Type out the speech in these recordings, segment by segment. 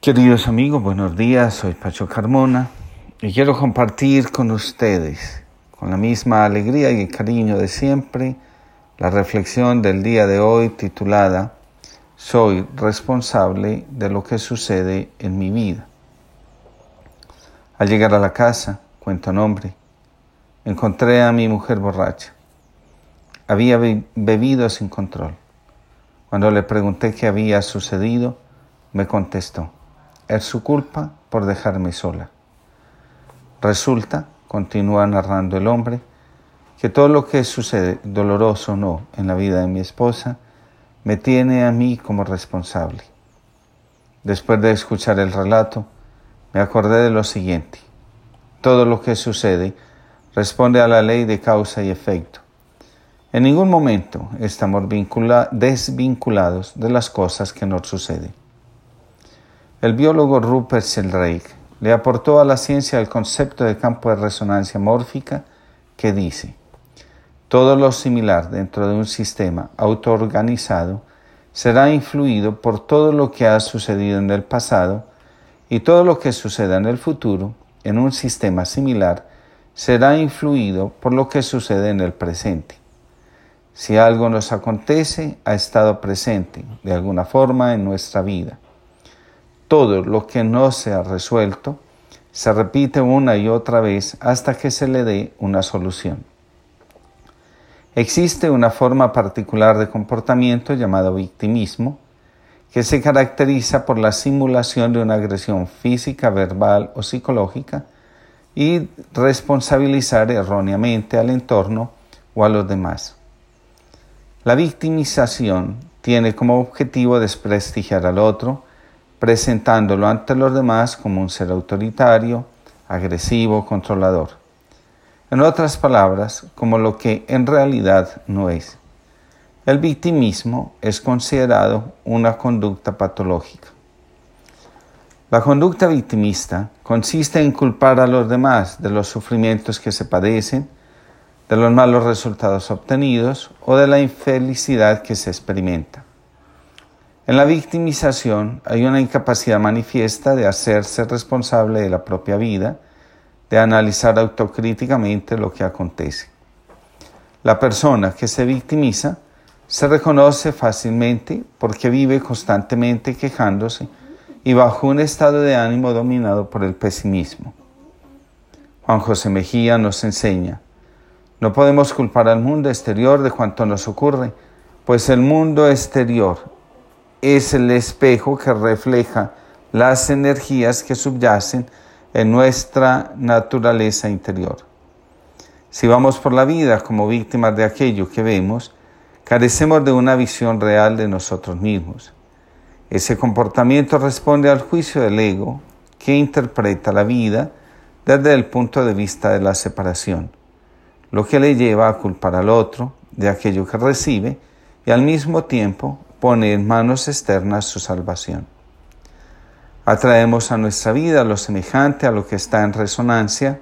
Queridos amigos, buenos días, soy Pacho Carmona y quiero compartir con ustedes, con la misma alegría y cariño de siempre, la reflexión del día de hoy titulada Soy responsable de lo que sucede en mi vida. Al llegar a la casa, cuento nombre, encontré a mi mujer borracha. Había bebido sin control. Cuando le pregunté qué había sucedido, me contestó, es su culpa por dejarme sola. Resulta, continúa narrando el hombre, que todo lo que sucede, doloroso o no, en la vida de mi esposa, me tiene a mí como responsable. Después de escuchar el relato, me acordé de lo siguiente. Todo lo que sucede responde a la ley de causa y efecto. En ningún momento estamos desvinculados de las cosas que nos suceden. El biólogo Rupert Sheldrake le aportó a la ciencia el concepto de campo de resonancia mórfica que dice, todo lo similar dentro de un sistema autoorganizado será influido por todo lo que ha sucedido en el pasado y todo lo que suceda en el futuro en un sistema similar será influido por lo que sucede en el presente. Si algo nos acontece, ha estado presente de alguna forma en nuestra vida todo lo que no se ha resuelto se repite una y otra vez hasta que se le dé una solución. Existe una forma particular de comportamiento llamado victimismo, que se caracteriza por la simulación de una agresión física, verbal o psicológica y responsabilizar erróneamente al entorno o a los demás. La victimización tiene como objetivo desprestigiar al otro, presentándolo ante los demás como un ser autoritario, agresivo, controlador. En otras palabras, como lo que en realidad no es. El victimismo es considerado una conducta patológica. La conducta victimista consiste en culpar a los demás de los sufrimientos que se padecen, de los malos resultados obtenidos o de la infelicidad que se experimenta. En la victimización hay una incapacidad manifiesta de hacerse responsable de la propia vida, de analizar autocríticamente lo que acontece. La persona que se victimiza se reconoce fácilmente porque vive constantemente quejándose y bajo un estado de ánimo dominado por el pesimismo. Juan José Mejía nos enseña, no podemos culpar al mundo exterior de cuanto nos ocurre, pues el mundo exterior es el espejo que refleja las energías que subyacen en nuestra naturaleza interior. Si vamos por la vida como víctimas de aquello que vemos, carecemos de una visión real de nosotros mismos. Ese comportamiento responde al juicio del ego que interpreta la vida desde el punto de vista de la separación, lo que le lleva a culpar al otro de aquello que recibe y al mismo tiempo pone en manos externas su salvación. Atraemos a nuestra vida lo semejante a lo que está en resonancia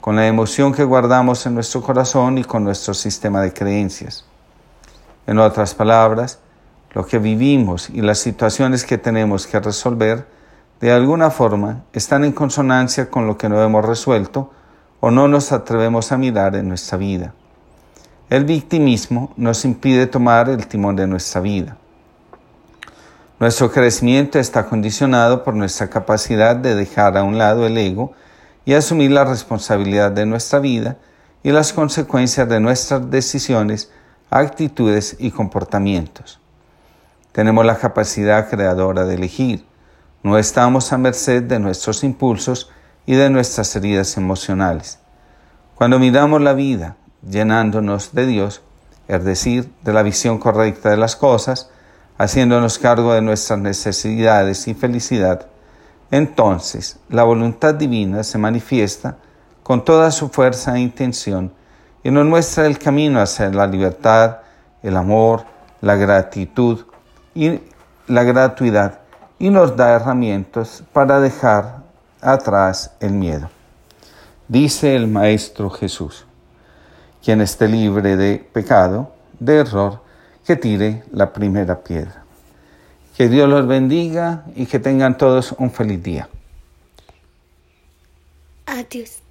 con la emoción que guardamos en nuestro corazón y con nuestro sistema de creencias. En otras palabras, lo que vivimos y las situaciones que tenemos que resolver de alguna forma están en consonancia con lo que no hemos resuelto o no nos atrevemos a mirar en nuestra vida. El victimismo nos impide tomar el timón de nuestra vida. Nuestro crecimiento está condicionado por nuestra capacidad de dejar a un lado el ego y asumir la responsabilidad de nuestra vida y las consecuencias de nuestras decisiones, actitudes y comportamientos. Tenemos la capacidad creadora de elegir. No estamos a merced de nuestros impulsos y de nuestras heridas emocionales. Cuando miramos la vida llenándonos de Dios, es decir, de la visión correcta de las cosas, haciéndonos cargo de nuestras necesidades y felicidad, entonces la voluntad divina se manifiesta con toda su fuerza e intención y nos muestra el camino hacia la libertad, el amor, la gratitud y la gratuidad y nos da herramientas para dejar atrás el miedo. Dice el Maestro Jesús, quien esté libre de pecado, de error, que tire la primera piedra. Que Dios los bendiga y que tengan todos un feliz día. Adiós.